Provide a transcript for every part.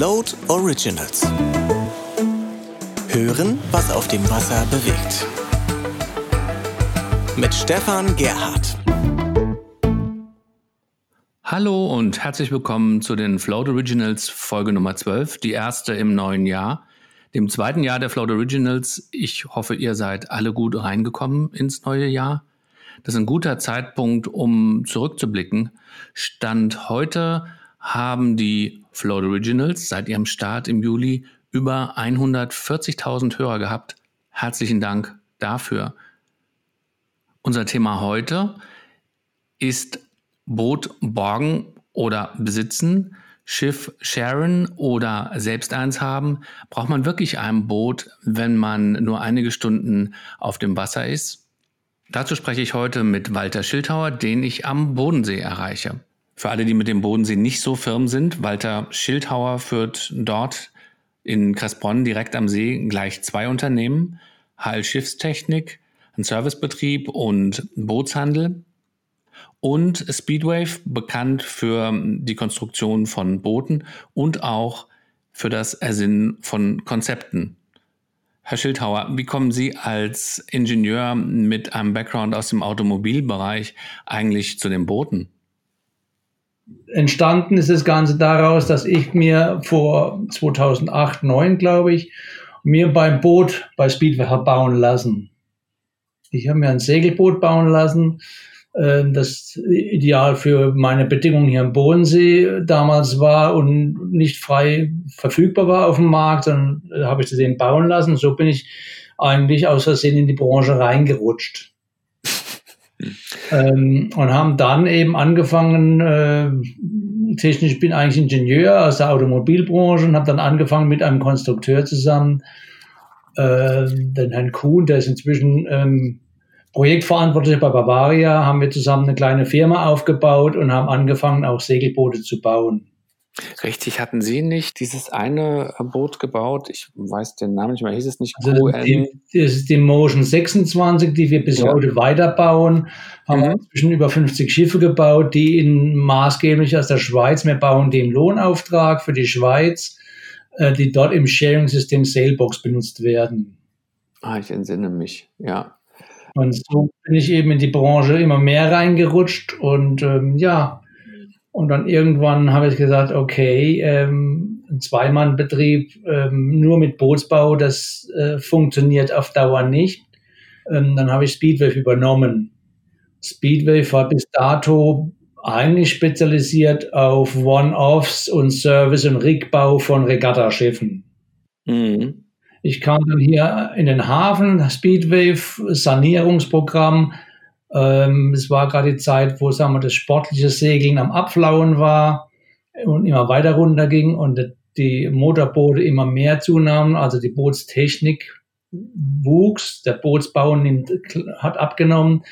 Float Originals. Hören, was auf dem Wasser bewegt. Mit Stefan Gerhardt. Hallo und herzlich willkommen zu den Float Originals Folge Nummer 12, die erste im neuen Jahr, dem zweiten Jahr der Float Originals. Ich hoffe, ihr seid alle gut reingekommen ins neue Jahr. Das ist ein guter Zeitpunkt, um zurückzublicken. Stand heute haben die Float Originals seit ihrem Start im Juli über 140.000 Hörer gehabt. Herzlichen Dank dafür. Unser Thema heute ist Boot borgen oder besitzen, Schiff sharen oder selbst eins haben. Braucht man wirklich ein Boot, wenn man nur einige Stunden auf dem Wasser ist? Dazu spreche ich heute mit Walter Schildhauer, den ich am Bodensee erreiche. Für alle, die mit dem Bodensee nicht so firm sind, Walter Schildhauer führt dort in Kressbronn direkt am See gleich zwei Unternehmen, HL Schiffstechnik, ein Servicebetrieb und Bootshandel und Speedwave, bekannt für die Konstruktion von Booten und auch für das Ersinnen von Konzepten. Herr Schildhauer, wie kommen Sie als Ingenieur mit einem Background aus dem Automobilbereich eigentlich zu den Booten? Entstanden ist das Ganze daraus, dass ich mir vor 2008, 2009, glaube ich, mir beim Boot bei Speedway habe bauen lassen. Ich habe mir ein Segelboot bauen lassen, ähm, das ideal für meine Bedingungen hier am Bodensee damals war und nicht frei verfügbar war auf dem Markt, dann habe ich das eben bauen lassen. So bin ich eigentlich aus Versehen in die Branche reingerutscht. Ähm, und haben dann eben angefangen, äh, technisch, ich bin eigentlich Ingenieur aus der Automobilbranche und habe dann angefangen mit einem Konstrukteur zusammen, äh, den Herrn Kuhn, der ist inzwischen ähm, Projektverantwortliche bei Bavaria, haben wir zusammen eine kleine Firma aufgebaut und haben angefangen, auch Segelboote zu bauen. Richtig, hatten Sie nicht dieses eine Boot gebaut? Ich weiß den Namen nicht mehr, hieß es nicht also die, Das ist die Motion 26, die wir bis ja. heute weiterbauen. Haben mhm. inzwischen über 50 Schiffe gebaut, die in maßgeblich aus der Schweiz, wir bauen den Lohnauftrag für die Schweiz, äh, die dort im Sharing-System Sailbox benutzt werden. Ah, ich entsinne mich, ja. Und so bin ich eben in die Branche immer mehr reingerutscht und ähm, ja, und dann irgendwann habe ich gesagt, okay, ähm, ein Zweimannbetrieb ähm, nur mit Bootsbau, das äh, funktioniert auf Dauer nicht. Ähm, dann habe ich Speedwave übernommen. Speedwave war bis dato eigentlich spezialisiert auf One-Offs und Service- und Rigbau von Regattaschiffen. Mhm. Ich kam dann hier in den Hafen, Speedwave, Sanierungsprogramm. Ähm, es war gerade die Zeit, wo sagen wir, das sportliche Segeln am Abflauen war und immer weiter runterging und die Motorboote immer mehr zunahmen, also die Bootstechnik wuchs, der Bootsbau nimmt, hat abgenommen,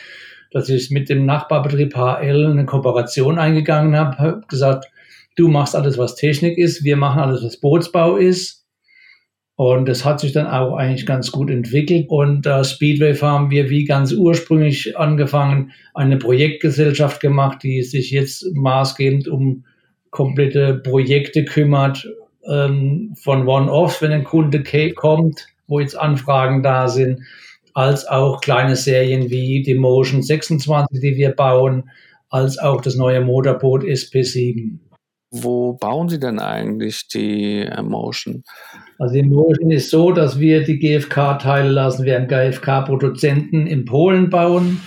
dass ich mit dem Nachbarbetrieb HL eine Kooperation eingegangen habe, habe gesagt, du machst alles, was Technik ist, wir machen alles, was Bootsbau ist und das hat sich dann auch eigentlich ganz gut entwickelt. Und äh, Speedwave haben wir wie ganz ursprünglich angefangen, eine Projektgesellschaft gemacht, die sich jetzt maßgebend um komplette Projekte kümmert, ähm, von One-Offs, wenn ein Kunde kommt, wo jetzt Anfragen da sind, als auch kleine Serien wie die Motion 26, die wir bauen, als auch das neue Motorboot SP7. Wo bauen Sie denn eigentlich die Emotion? Also die Emotion ist so, dass wir die GFK-Teile lassen wir einen GFK-Produzenten in Polen bauen.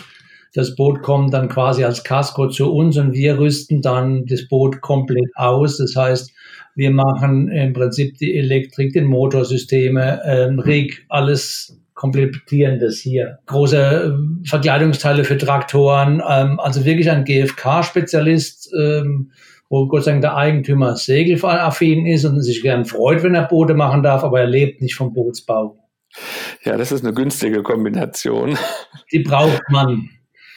Das Boot kommt dann quasi als Casco zu uns und wir rüsten dann das Boot komplett aus. Das heißt, wir machen im Prinzip die Elektrik, den Motorsysteme, ähm, Rig, alles komplettierendes hier. Große äh, Verkleidungsteile für Traktoren, ähm, also wirklich ein GFK-Spezialist. Ähm, wo Gott sei Dank der Eigentümer segelaffin ist und sich gern freut, wenn er Boote machen darf, aber er lebt nicht vom Bootsbau. Ja, das ist eine günstige Kombination. Die braucht man.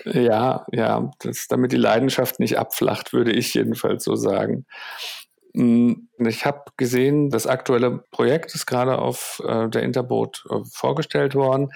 Ja, ja, das, damit die Leidenschaft nicht abflacht, würde ich jedenfalls so sagen. Hm, ich habe gesehen, das aktuelle Projekt ist gerade auf äh, der Interboot äh, vorgestellt worden.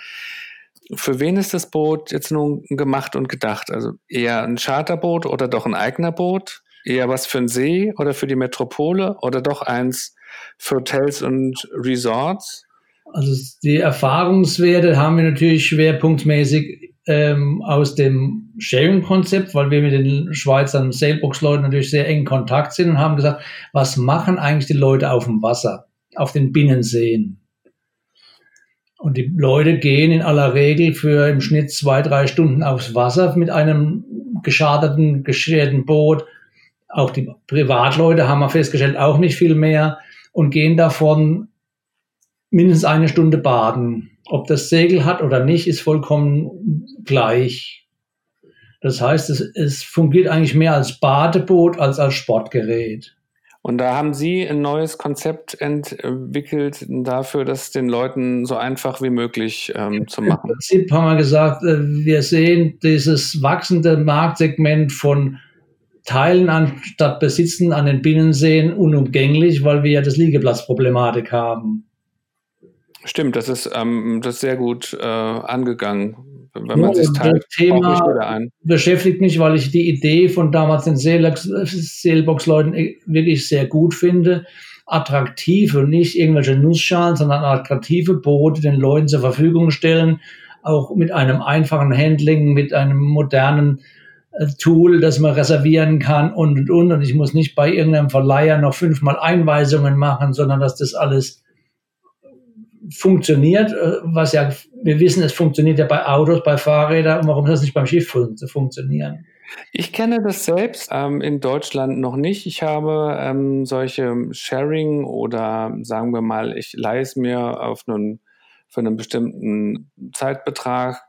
Für wen ist das Boot jetzt nun gemacht und gedacht? Also eher ein Charterboot oder doch ein eigener Boot? Eher was für den See oder für die Metropole oder doch eins für Hotels und Resorts? Also die Erfahrungswerte haben wir natürlich schwerpunktmäßig ähm, aus dem Sharing-Konzept, weil wir mit den Schweizern Sailbox-Leuten natürlich sehr eng in Kontakt sind und haben gesagt, was machen eigentlich die Leute auf dem Wasser, auf den Binnenseen? Und die Leute gehen in aller Regel für im Schnitt zwei, drei Stunden aufs Wasser mit einem geschadeten, geschädigten Boot. Auch die Privatleute haben wir festgestellt, auch nicht viel mehr und gehen davon mindestens eine Stunde baden. Ob das Segel hat oder nicht, ist vollkommen gleich. Das heißt, es, es fungiert eigentlich mehr als Badeboot als als Sportgerät. Und da haben Sie ein neues Konzept entwickelt dafür, das den Leuten so einfach wie möglich ähm, zu machen. Im Prinzip haben wir gesagt, äh, wir sehen dieses wachsende Marktsegment von Teilen anstatt Besitzen an den Binnenseen unumgänglich, weil wir ja das Liegeplatzproblematik haben. Stimmt, das ist, ähm, das ist sehr gut äh, angegangen. Wenn man ja, sich teilt, das Thema beschäftigt mich, weil ich die Idee von damals den Sailbox-Leuten wirklich sehr gut finde. Attraktive, nicht irgendwelche Nussschalen, sondern attraktive Boote den Leuten zur Verfügung stellen, auch mit einem einfachen Handling, mit einem modernen äh, Tool, das man reservieren kann und und und. Und ich muss nicht bei irgendeinem Verleiher noch fünfmal Einweisungen machen, sondern dass das alles funktioniert, äh, was ja, wir wissen, es funktioniert ja bei Autos, bei Fahrrädern, warum soll es nicht beim Schiff funktionieren? Ich kenne das selbst ähm, in Deutschland noch nicht. Ich habe ähm, solche Sharing oder sagen wir mal, ich leihe es mir auf einen, für einen bestimmten Zeitbetrag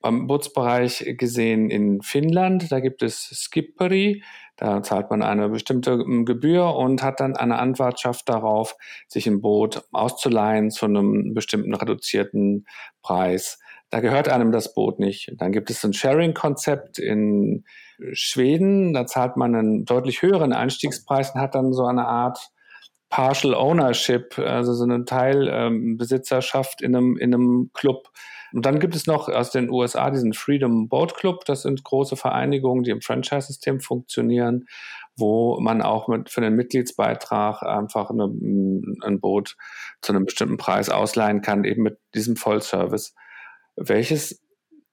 beim Bootsbereich gesehen in Finnland. Da gibt es Skipperi. Da zahlt man eine bestimmte ähm, Gebühr und hat dann eine Anwartschaft darauf, sich ein Boot auszuleihen zu einem bestimmten reduzierten Preis. Da gehört einem das Boot nicht. Dann gibt es ein Sharing-Konzept in Schweden. Da zahlt man einen deutlich höheren Einstiegspreis und hat dann so eine Art Partial Ownership, also so eine Teilbesitzerschaft in einem, in einem Club und dann gibt es noch aus den USA diesen Freedom Boat Club. Das sind große Vereinigungen, die im Franchise-System funktionieren, wo man auch mit, für den Mitgliedsbeitrag einfach eine, ein Boot zu einem bestimmten Preis ausleihen kann, eben mit diesem Vollservice. Welches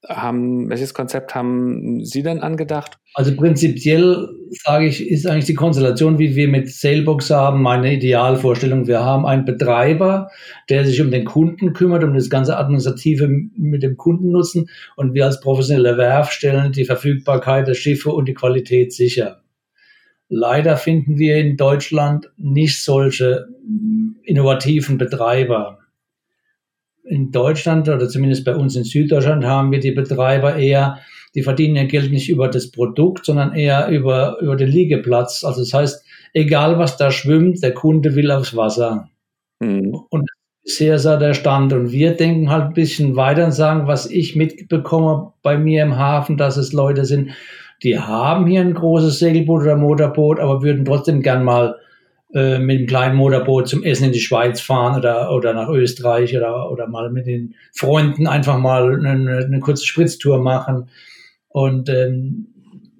haben, welches Konzept haben Sie denn angedacht? Also prinzipiell sage ich, ist eigentlich die Konstellation, wie wir mit Sailbox haben, meine Idealvorstellung. Wir haben einen Betreiber, der sich um den Kunden kümmert, um das ganze Administrative mit dem Kundennutzen und wir als professionelle Werf stellen die Verfügbarkeit der Schiffe und die Qualität sicher. Leider finden wir in Deutschland nicht solche innovativen Betreiber in Deutschland oder zumindest bei uns in Süddeutschland haben wir die Betreiber eher, die verdienen ihr Geld nicht über das Produkt, sondern eher über, über den Liegeplatz. Also das heißt, egal was da schwimmt, der Kunde will aufs Wasser. Mhm. Und sehr, sehr der Stand. Und wir denken halt ein bisschen weiter und sagen, was ich mitbekomme bei mir im Hafen, dass es Leute sind, die haben hier ein großes Segelboot oder Motorboot, aber würden trotzdem gern mal äh, mit einem kleinen Motorboot zum Essen in die Schweiz fahren oder, oder nach Österreich oder, oder mal mit den Freunden einfach mal eine, eine kurze Spritztour machen. Und ähm,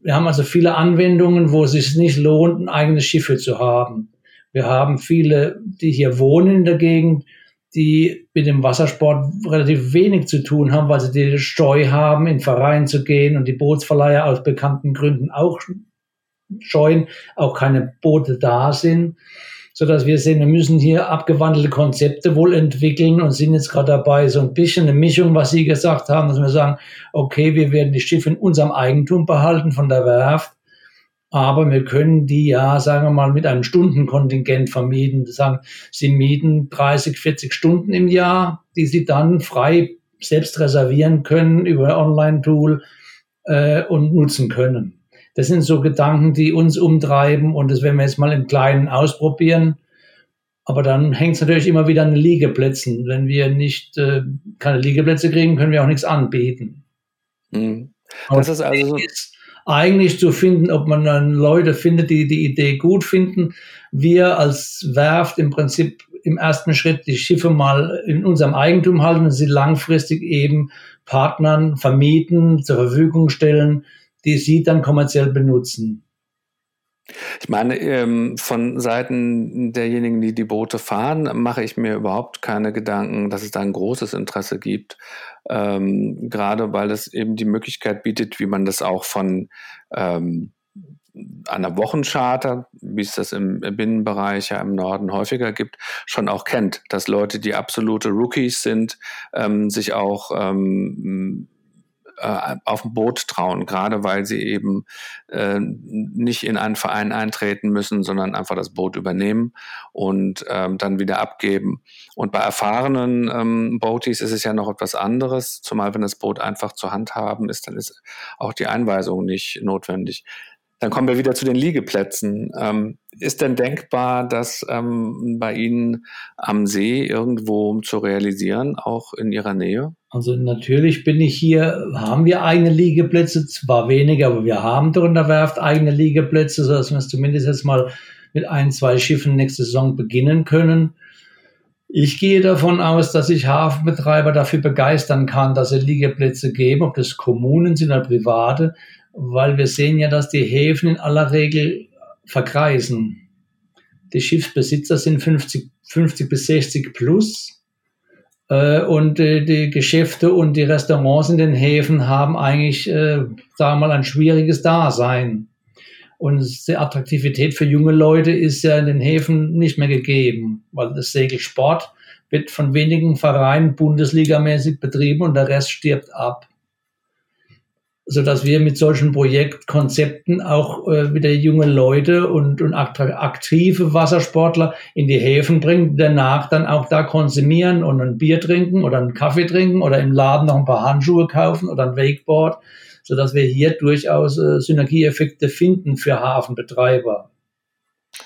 wir haben also viele Anwendungen, wo es sich nicht lohnt, ein eigenes Schiff zu haben. Wir haben viele, die hier wohnen in der Gegend, die mit dem Wassersport relativ wenig zu tun haben, weil sie die Steu haben, in Verein zu gehen und die Bootsverleiher aus bekannten Gründen auch scheuen, auch keine Boote da sind, so dass wir sehen, wir müssen hier abgewandelte Konzepte wohl entwickeln und sind jetzt gerade dabei, so ein bisschen eine Mischung, was Sie gesagt haben, dass wir sagen, okay, wir werden die Schiffe in unserem Eigentum behalten von der Werft, aber wir können die ja, sagen wir mal, mit einem Stundenkontingent vermieten. Das sagen, Sie mieten 30, 40 Stunden im Jahr, die Sie dann frei selbst reservieren können über Online-Tool äh, und nutzen können. Das sind so Gedanken, die uns umtreiben und das werden wir jetzt mal im Kleinen ausprobieren. Aber dann hängt es natürlich immer wieder an den Liegeplätzen. Wenn wir nicht äh, keine Liegeplätze kriegen, können wir auch nichts anbieten. Mhm. Das ist also so eigentlich zu finden, ob man dann Leute findet, die die Idee gut finden. Wir als Werft im Prinzip im ersten Schritt die Schiffe mal in unserem Eigentum halten und sie langfristig eben Partnern vermieten, zur Verfügung stellen, die sie dann kommerziell benutzen. Ich meine, ähm, von Seiten derjenigen, die die Boote fahren, mache ich mir überhaupt keine Gedanken, dass es da ein großes Interesse gibt. Ähm, gerade weil es eben die Möglichkeit bietet, wie man das auch von ähm, einer Wochencharter, wie es das im Binnenbereich ja im Norden häufiger gibt, schon auch kennt, dass Leute, die absolute Rookies sind, ähm, sich auch ähm, äh, auf ein Boot trauen, gerade weil sie eben äh, nicht in einen Verein eintreten müssen, sondern einfach das Boot übernehmen und ähm, dann wieder abgeben. Und bei erfahrenen ähm, Boaties ist es ja noch etwas anderes, zumal wenn das Boot einfach zur Hand haben ist, dann ist auch die Einweisung nicht notwendig. Dann kommen wir wieder zu den Liegeplätzen. Ähm, ist denn denkbar, das ähm, bei Ihnen am See irgendwo zu realisieren, auch in Ihrer Nähe? Also natürlich bin ich hier, haben wir eigene Liegeplätze, zwar weniger, aber wir haben der Werft eigene Liegeplätze, sodass wir es zumindest jetzt mal mit ein, zwei Schiffen nächste Saison beginnen können. Ich gehe davon aus, dass ich Hafenbetreiber dafür begeistern kann, dass sie Liegeplätze geben, ob das Kommunen sind oder private, weil wir sehen ja, dass die Häfen in aller Regel verkreisen. Die Schiffsbesitzer sind 50, 50 bis 60 plus äh, und äh, die Geschäfte und die Restaurants in den Häfen haben eigentlich, äh, sagen wir mal, ein schwieriges Dasein. Und die Attraktivität für junge Leute ist ja in den Häfen nicht mehr gegeben, weil das Segelsport wird von wenigen Vereinen bundesligamäßig betrieben und der Rest stirbt ab so dass wir mit solchen Projektkonzepten auch äh, wieder junge Leute und, und aktive Wassersportler in die Häfen bringen, danach dann auch da konsumieren und ein Bier trinken oder einen Kaffee trinken oder im Laden noch ein paar Handschuhe kaufen oder ein Wakeboard, so dass wir hier durchaus äh, Synergieeffekte finden für Hafenbetreiber.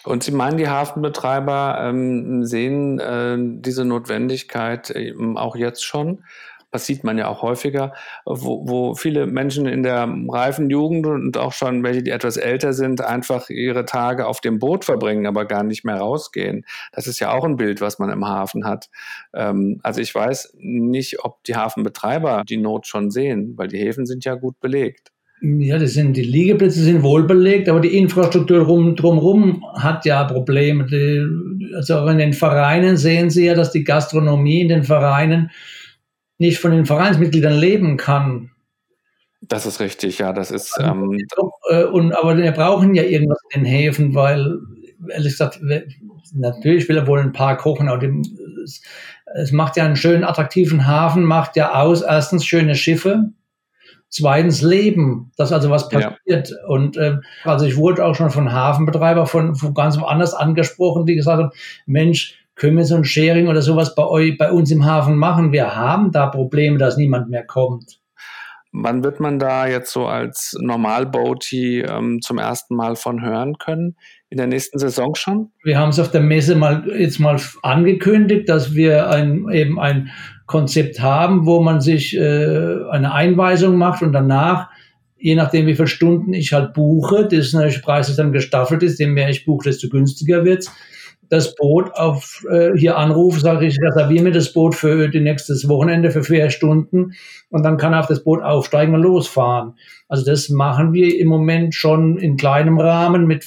Und Sie meinen, die Hafenbetreiber ähm, sehen äh, diese Notwendigkeit eben auch jetzt schon? Das sieht man ja auch häufiger, wo, wo viele Menschen in der reifen Jugend und auch schon welche, die etwas älter sind, einfach ihre Tage auf dem Boot verbringen, aber gar nicht mehr rausgehen. Das ist ja auch ein Bild, was man im Hafen hat. Ähm, also ich weiß nicht, ob die Hafenbetreiber die Not schon sehen, weil die Häfen sind ja gut belegt. Ja, das sind, die Liegeplätze sind wohl belegt, aber die Infrastruktur rum, drumherum hat ja Probleme. Die, also auch in den Vereinen sehen Sie ja, dass die Gastronomie in den Vereinen nicht von den Vereinsmitgliedern leben kann. Das ist richtig, ja, das ist. Also, ähm, äh, und, aber wir brauchen ja irgendwas in den Häfen, weil, ehrlich gesagt, natürlich will er wohl ein paar kochen, aber dem, es, es macht ja einen schönen, attraktiven Hafen, macht ja aus, erstens schöne Schiffe, zweitens Leben, dass also was passiert. Ja. Und äh, also ich wurde auch schon von Hafenbetreiber von, von ganz woanders angesprochen, die gesagt haben, Mensch, können wir so ein Sharing oder sowas bei euch, bei uns im Hafen machen? Wir haben da Probleme, dass niemand mehr kommt. Wann wird man da jetzt so als Normalboaty ähm, zum ersten Mal von hören können? In der nächsten Saison schon? Wir haben es auf der Messe mal jetzt mal angekündigt, dass wir ein, eben ein Konzept haben, wo man sich äh, eine Einweisung macht und danach, je nachdem wie viele Stunden ich halt buche, das Preis dann gestaffelt ist, je mehr ich buche, desto günstiger wird es das Boot auf äh, hier anrufe, sage ich, reserviere mir das Boot für die nächstes Wochenende für vier Stunden und dann kann er auf das Boot aufsteigen und losfahren. Also das machen wir im Moment schon in kleinem Rahmen mit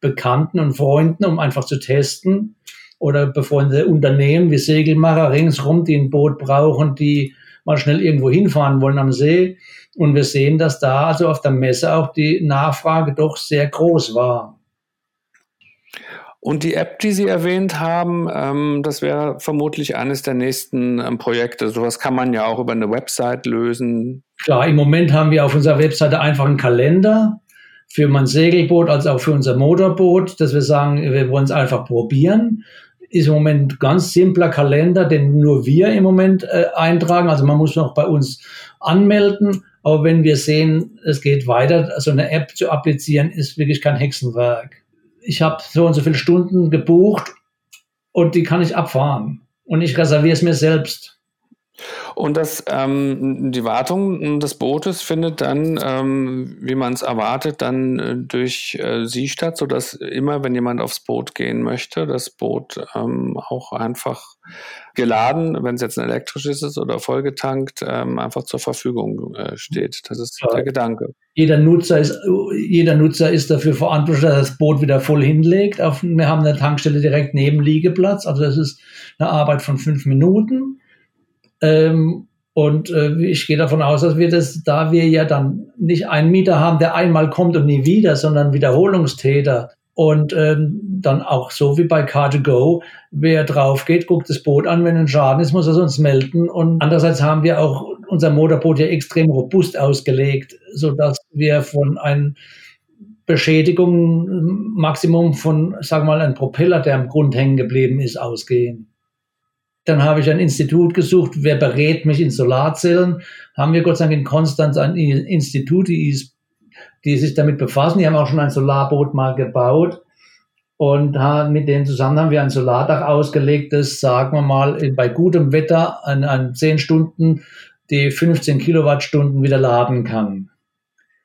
Bekannten und Freunden, um einfach zu testen oder befreundete Unternehmen wie Segelmacher ringsrum, die ein Boot brauchen, die mal schnell irgendwo hinfahren wollen am See. Und wir sehen, dass da also auf der Messe auch die Nachfrage doch sehr groß war. Und die App, die Sie erwähnt haben, ähm, das wäre vermutlich eines der nächsten ähm, Projekte. Sowas kann man ja auch über eine Website lösen. Klar, im Moment haben wir auf unserer Webseite einfach einen Kalender für mein Segelboot als auch für unser Motorboot, dass wir sagen, wir wollen es einfach probieren. Ist im Moment ein ganz simpler Kalender, den nur wir im Moment äh, eintragen. Also man muss noch bei uns anmelden. Aber wenn wir sehen, es geht weiter, so eine App zu applizieren, ist wirklich kein Hexenwerk ich habe so und so viele Stunden gebucht und die kann ich abfahren. Und ich reserviere es mir selbst. Und das, ähm, die Wartung des Bootes findet dann, ähm, wie man es erwartet, dann äh, durch äh, Sie statt, sodass immer, wenn jemand aufs Boot gehen möchte, das Boot ähm, auch einfach geladen, wenn es jetzt ein elektrisches ist oder vollgetankt, ähm, einfach zur Verfügung äh, steht. Das ist ja. der Gedanke. Jeder Nutzer, ist, jeder Nutzer ist dafür verantwortlich, dass er das Boot wieder voll hinlegt. Auf, wir haben eine Tankstelle direkt neben Liegeplatz, also das ist eine Arbeit von fünf Minuten ähm, und äh, ich gehe davon aus, dass wir das, da wir ja dann nicht einen Mieter haben, der einmal kommt und nie wieder, sondern Wiederholungstäter. Und ähm, dann auch so wie bei Car2Go, wer drauf geht, guckt das Boot an, wenn ein Schaden ist, muss er es uns melden. Und andererseits haben wir auch unser Motorboot ja extrem robust ausgelegt, so dass wir von einem Beschädigung Maximum von, sagen wir mal, einem Propeller, der am Grund hängen geblieben ist, ausgehen. Dann habe ich ein Institut gesucht, wer berät mich in Solarzellen. Haben wir Gott sei Dank in Konstanz ein Institut, die, ist, die sich damit befassen. Die haben auch schon ein Solarboot mal gebaut. Und mit denen zusammen haben wir ein Solardach ausgelegt, das, sagen wir mal, bei gutem Wetter an, an 10 Stunden die 15 Kilowattstunden wieder laden kann.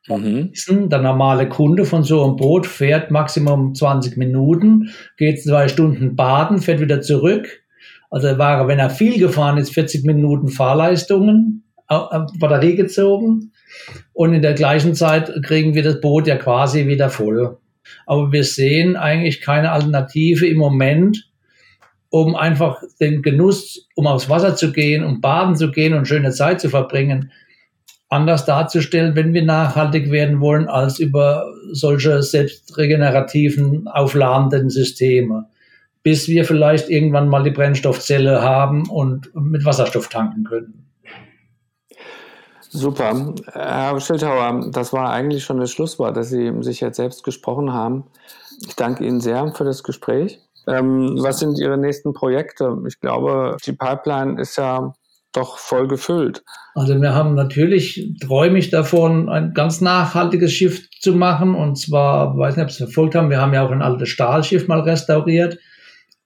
Mhm. Der normale Kunde von so einem Boot fährt Maximum 20 Minuten, geht zwei Stunden baden, fährt wieder zurück, also war, wenn er viel gefahren ist, 40 Minuten Fahrleistungen, Batterie gezogen. Und in der gleichen Zeit kriegen wir das Boot ja quasi wieder voll. Aber wir sehen eigentlich keine Alternative im Moment, um einfach den Genuss, um aufs Wasser zu gehen, um baden zu gehen und schöne Zeit zu verbringen, anders darzustellen, wenn wir nachhaltig werden wollen, als über solche selbstregenerativen, aufladenden Systeme bis wir vielleicht irgendwann mal die Brennstoffzelle haben und mit Wasserstoff tanken können. Super. Herr Schildhauer, das war eigentlich schon das Schlusswort, dass Sie sich jetzt selbst gesprochen haben. Ich danke Ihnen sehr für das Gespräch. Ähm, was sind Ihre nächsten Projekte? Ich glaube, die Pipeline ist ja doch voll gefüllt. Also wir haben natürlich, träume ich davon, ein ganz nachhaltiges Schiff zu machen. Und zwar, weiß nicht, ob Sie es verfolgt haben, wir haben ja auch ein altes Stahlschiff mal restauriert.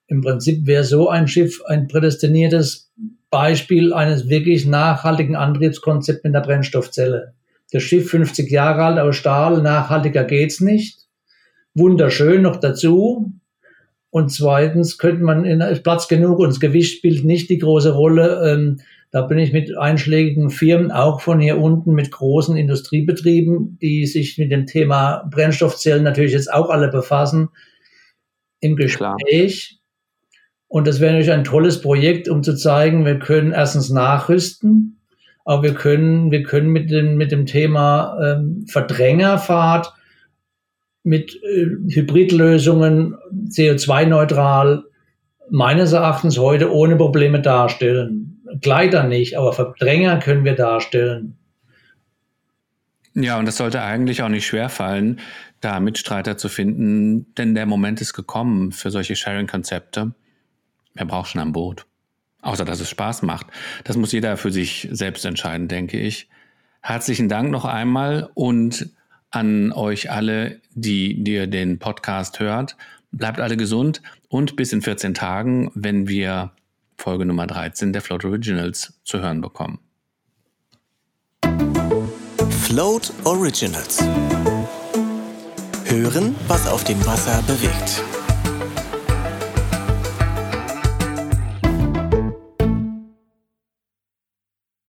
Im Prinzip wäre so ein Schiff ein prädestiniertes Beispiel eines wirklich nachhaltigen Antriebskonzepts mit der Brennstoffzelle. Das Schiff 50 Jahre alt aus Stahl, nachhaltiger geht's nicht. Wunderschön noch dazu. Und zweitens könnte man in Platz genug und das Gewicht spielt nicht die große Rolle. Ähm, da bin ich mit einschlägigen Firmen, auch von hier unten, mit großen Industriebetrieben, die sich mit dem Thema Brennstoffzellen natürlich jetzt auch alle befassen, im Gespräch. Klar. Und das wäre natürlich ein tolles Projekt, um zu zeigen, wir können erstens nachrüsten, aber wir können, wir können mit dem, mit dem Thema ähm, Verdrängerfahrt, mit äh, Hybridlösungen, CO2-neutral, meines Erachtens heute ohne Probleme darstellen. Gleiter nicht, aber Verdränger können wir darstellen. Ja, und das sollte eigentlich auch nicht schwerfallen, da Mitstreiter zu finden, denn der Moment ist gekommen für solche Sharing-Konzepte. Wer braucht schon ein Boot? Außer dass es Spaß macht. Das muss jeder für sich selbst entscheiden, denke ich. Herzlichen Dank noch einmal und an euch alle, die, ihr den Podcast hört. Bleibt alle gesund und bis in 14 Tagen, wenn wir Folge Nummer 13 der Float Originals zu hören bekommen. Float Originals. Hören, was auf dem Wasser bewegt.